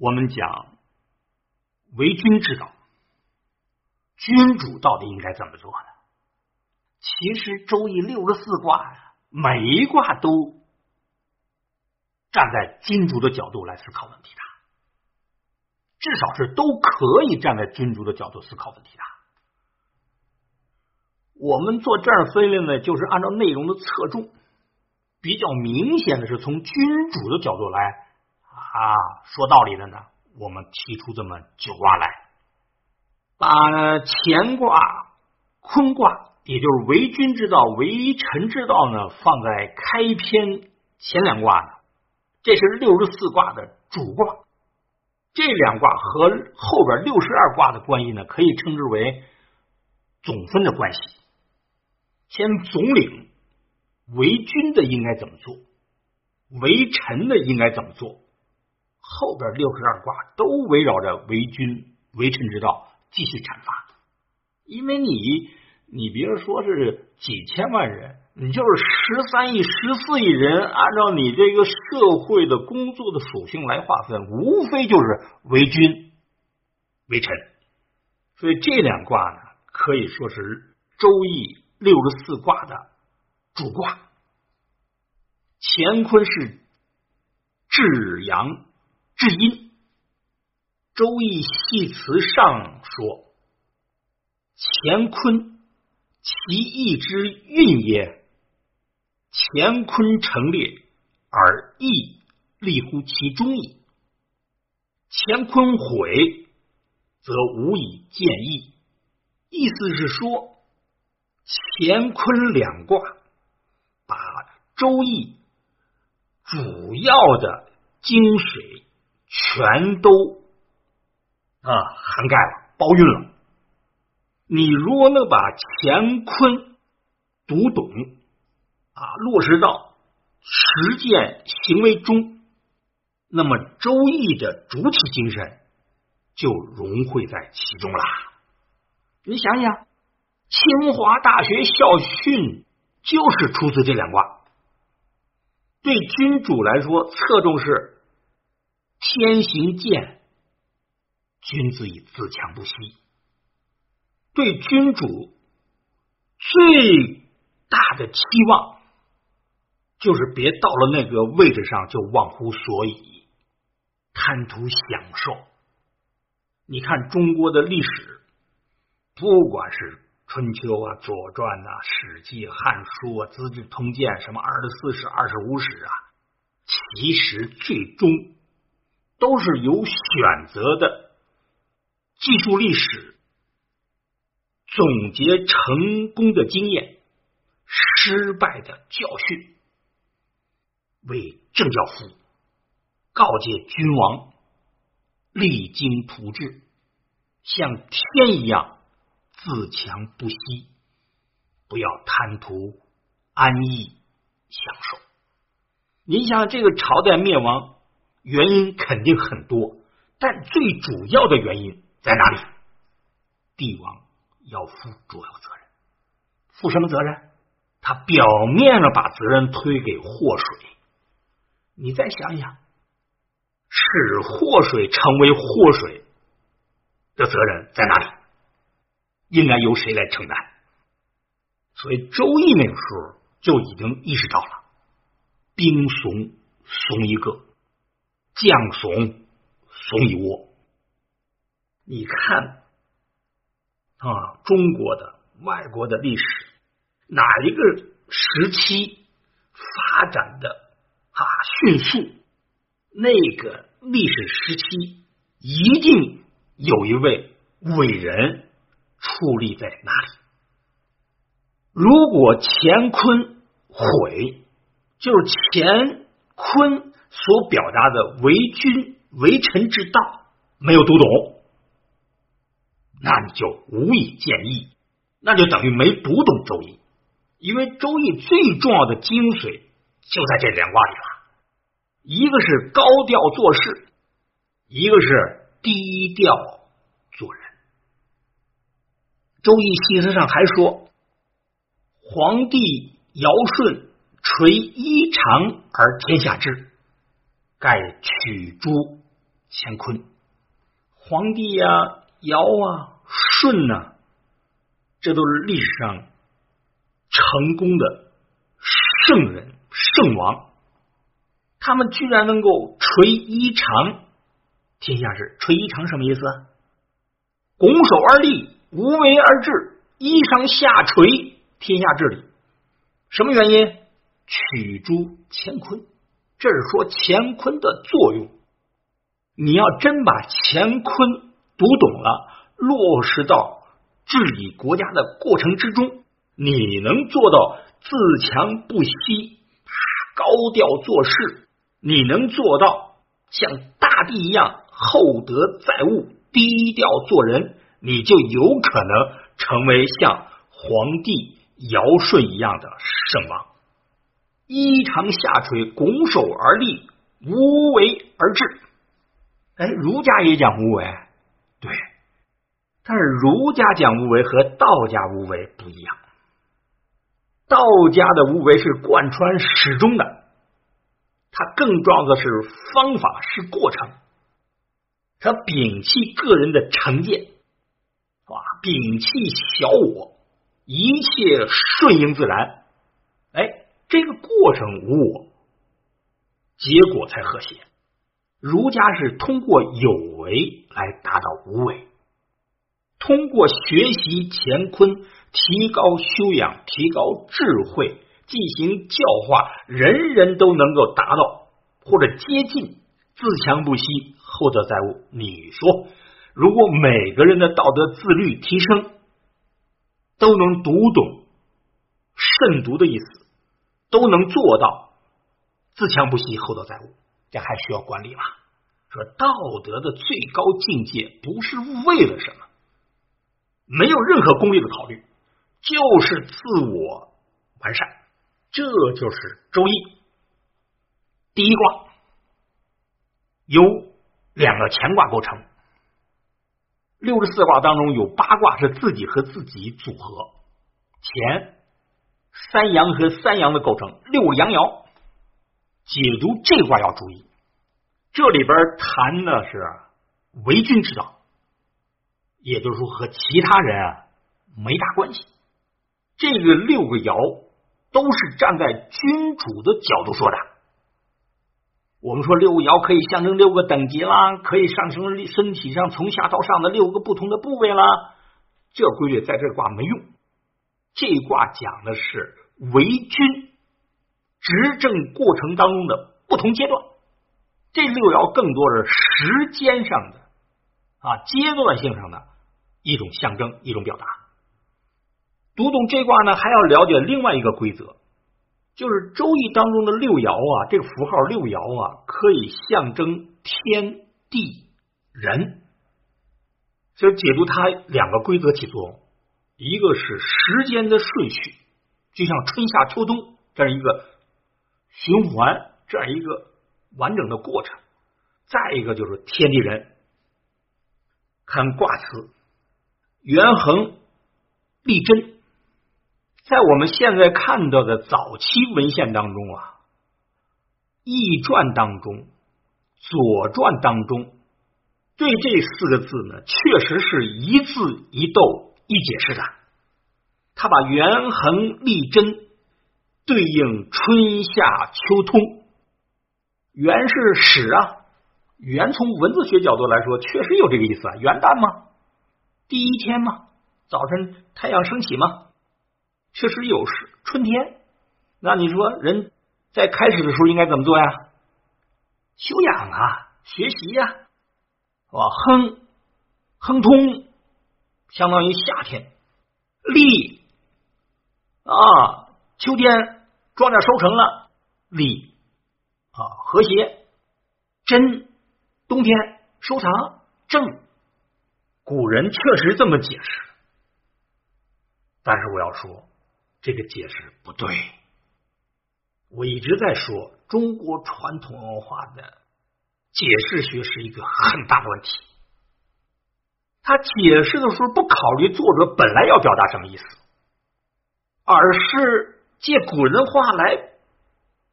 我们讲为君之道，君主到底应该怎么做呢？其实《周易》六十四卦，每一卦都站在君主的角度来思考问题的，至少是都可以站在君主的角度思考问题的。我们做这样分类呢，就是按照内容的侧重，比较明显的是从君主的角度来啊说道理的呢。我们提出这么九卦来，把乾卦、坤卦。也就是为君之道、为臣之道呢，放在开篇前两卦呢，这是六十四卦的主卦。这两卦和后边六十二卦的关系呢，可以称之为总分的关系。先总领为君的应该怎么做，为臣的应该怎么做，后边六十二卦都围绕着为君、为臣之道继续阐发，因为你。你别说是几千万人，你就是十三亿、十四亿人，按照你这个社会的工作的属性来划分，无非就是为君、为臣。所以这两卦呢，可以说是《周易》六十四卦的主卦。乾坤是至阳至阴，《周易》系辞上说：“乾坤。”其义之运也，乾坤成列而义立乎其中矣。乾坤毁，则无以见义。意思是说，乾坤两卦把周易主要的精髓全都啊涵盖了，包蕴了。你如果能把乾坤读懂啊，落实到实践行为中，那么《周易》的主体精神就融汇在其中啦。你想想，清华大学校训就是出自这两卦。对君主来说，侧重是天行健，君子以自强不息。对君主最大的期望，就是别到了那个位置上就忘乎所以，贪图享受。你看中国的历史，不管是春秋啊、左传呐、史记、汉书啊、资治通鉴，什么二十四史、二十五史啊，其实最终都是有选择的记述历史。总结成功的经验，失败的教训，为政教夫告诫君王，励精图治，像天一样自强不息，不要贪图安逸享受。您想，这个朝代灭亡原因肯定很多，但最主要的原因在哪里？帝王。要负主要责任，负什么责任？他表面上把责任推给祸水，你再想想，使祸水成为祸水的责任在哪里？应该由谁来承担？所以《周易》那个时候就已经意识到了，兵怂怂一个，将怂怂一窝。你看。啊，中国的、外国的历史，哪一个时期发展的啊迅速？那个历史时期一定有一位伟人矗立在那里。如果乾坤毁，就是乾坤所表达的为君为臣之道没有读懂。那你就无以见义，那就等于没读懂《周易》，因为《周易》最重要的精髓就在这两卦里了。一个是高调做事，一个是低调做人。《周易》细思上还说：“皇帝尧舜垂衣长而天下治，盖取诸乾坤。皇帝呀、尧啊、舜呐，这都是历史上成功的圣人、圣王。他们居然能够垂衣长天下事，垂衣长什么意思？拱手而立，无为而治，衣裳下垂，天下治理。什么原因？取诸乾坤，这是说乾坤的作用。你要真把乾坤读懂了，落实到治理国家的过程之中，你能做到自强不息，高调做事。你能做到像大地一样厚德载物、低调做人，你就有可能成为像皇帝尧舜一样的圣王。衣裳下垂，拱手而立，无为而治。哎，儒家也讲无为，对，但是儒家讲无为和道家无为不一样。道家的无为是贯穿始终的。他更重要的是方法，是过程。他摒弃个人的成见，啊，摒弃小我，一切顺应自然。这个过程无我，结果才和谐。儒家是通过有为来达到无为，通过学习乾坤，提高修养，提高智慧。进行教化，人人都能够达到或者接近自强不息、厚德载物。你说，如果每个人的道德自律提升，都能读懂慎独的意思，都能做到自强不息、厚德载物，这还需要管理吗？说道德的最高境界不是为了什么，没有任何功利的考虑，就是自我完善。这就是周易第一卦，由两个乾卦构成。六十四卦当中有八卦是自己和自己组合，乾三阳和三阳的构成，六阳爻。解读这卦要注意，这里边谈的是为君之道，也就是说和其他人啊没大关系。这个六个爻。都是站在君主的角度说的。我们说六个爻可以象征六个等级啦，可以上升身体上从下到上的六个不同的部位啦。这规律在这卦没用。这卦讲的是为君执政过程当中的不同阶段。这六爻更多是时间上的啊阶段性上的一种象征，一种表达。读懂这卦呢，还要了解另外一个规则，就是《周易》当中的六爻啊，这个符号六爻啊，可以象征天地人。所以解读它两个规则起作用，一个是时间的顺序，就像春夏秋冬这样一个循环，这样一个完整的过程；再一个就是天地人。看卦辞，元衡立贞。在我们现在看到的早期文献当中啊，《易传》当中、《左传》当中，对这四个字呢，确实是一字一斗一解释的。他把元衡立贞对应春夏秋冬，元是始啊，元从文字学角度来说，确实有这个意思啊。元旦吗？第一天吗？早晨太阳升起吗？确实有时春天，那你说人在开始的时候应该怎么做呀？修养啊，学习呀，啊？亨亨通，相当于夏天；立啊，秋天庄稼收成了；立啊，和谐；真冬天收藏；正古人确实这么解释，但是我要说。这个解释不对，我一直在说中国传统文化的解释学是一个很大的问题。他解释的时候不考虑作者本来要表达什么意思，而是借古人的话来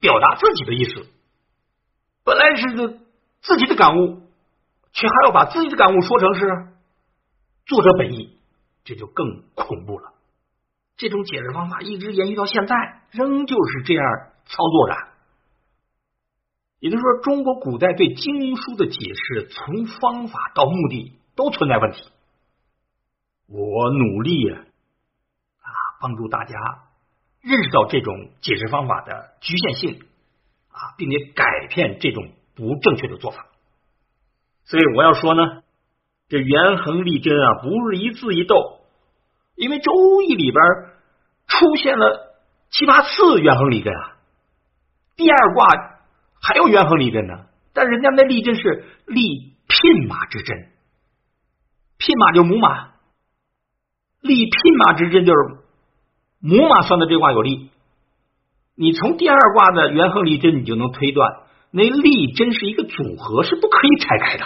表达自己的意思。本来是自己的感悟，却还要把自己的感悟说成是作者本意，这就更恐怖了。这种解释方法一直延续到现在，仍旧是这样操作的。也就是说，中国古代对经书的解释，从方法到目的都存在问题。我努力啊，帮助大家认识到这种解释方法的局限性啊，并且改变这种不正确的做法。所以我要说呢，这元衡利贞啊，不是一字一斗，因为《周易》里边出现了七八次元衡利贞啊，第二卦还有元衡利贞呢，但人家那利贞是利聘马之贞，聘马就母马。立聘马之贞就是母马算的这卦有利，你从第二卦的元亨利贞，你就能推断那利贞是一个组合，是不可以拆开的。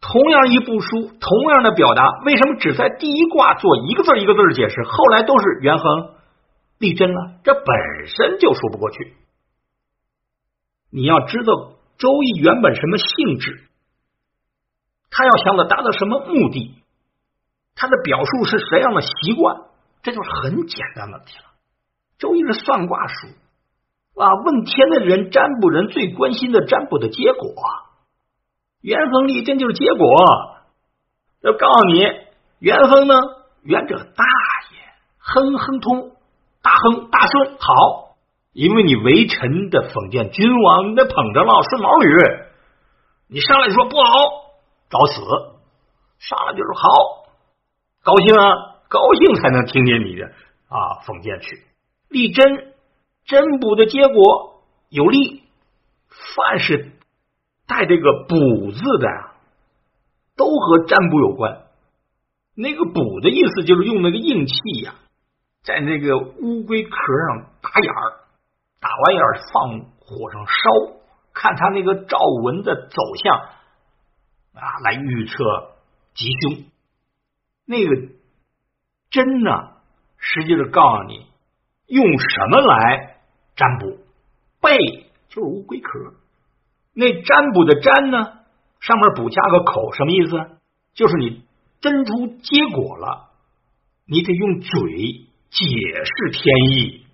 同样一部书，同样的表达，为什么只在第一卦做一个字一个字的解释，后来都是元亨利贞了？这本身就说不过去。你要知道《周易》原本什么性质，他要想的达到什么目的？他的表述是什么样的习惯？这就是很简单的问题了。周易是算卦书啊，问天的人占卜人最关心的占卜的结果，元亨利贞就是结果。要告诉你，元亨呢，元者大也，亨亨通，大亨大顺好，因为你为臣的封建君王，你得捧着了顺毛驴，你上来说不好，找死；上来就说好。高兴啊，高兴才能听见你的啊封建去。立真真卜的结果有利，凡是带这个卜字的，都和占卜有关。那个卜的意思就是用那个硬气呀，在那个乌龟壳上打眼儿，打完眼儿放火上烧，看它那个照纹的走向啊，来预测吉凶。那个针呢，实际是告诉你用什么来占卜。贝就是乌龟壳，那占卜的占呢，上面补加个口，什么意思？就是你真出结果了，你得用嘴解释天意。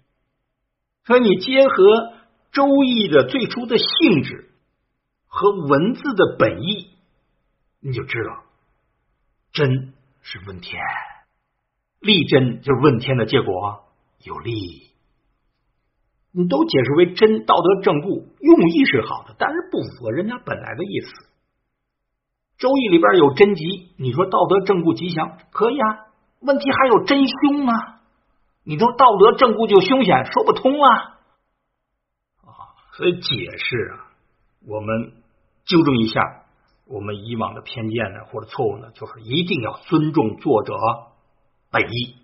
所以你结合《周易》的最初的性质和文字的本意，你就知道真。是问天，利真就是问天的结果有利，你都解释为真道德正固，用意是好的，但是不符合人家本来的意思。周易里边有真吉，你说道德正固吉祥可以啊？问题还有真凶啊？你说道德正固就凶险，说不通啊！啊，所以解释啊，我们纠正一下。我们以往的偏见呢，或者错误呢，就是一定要尊重作者本意。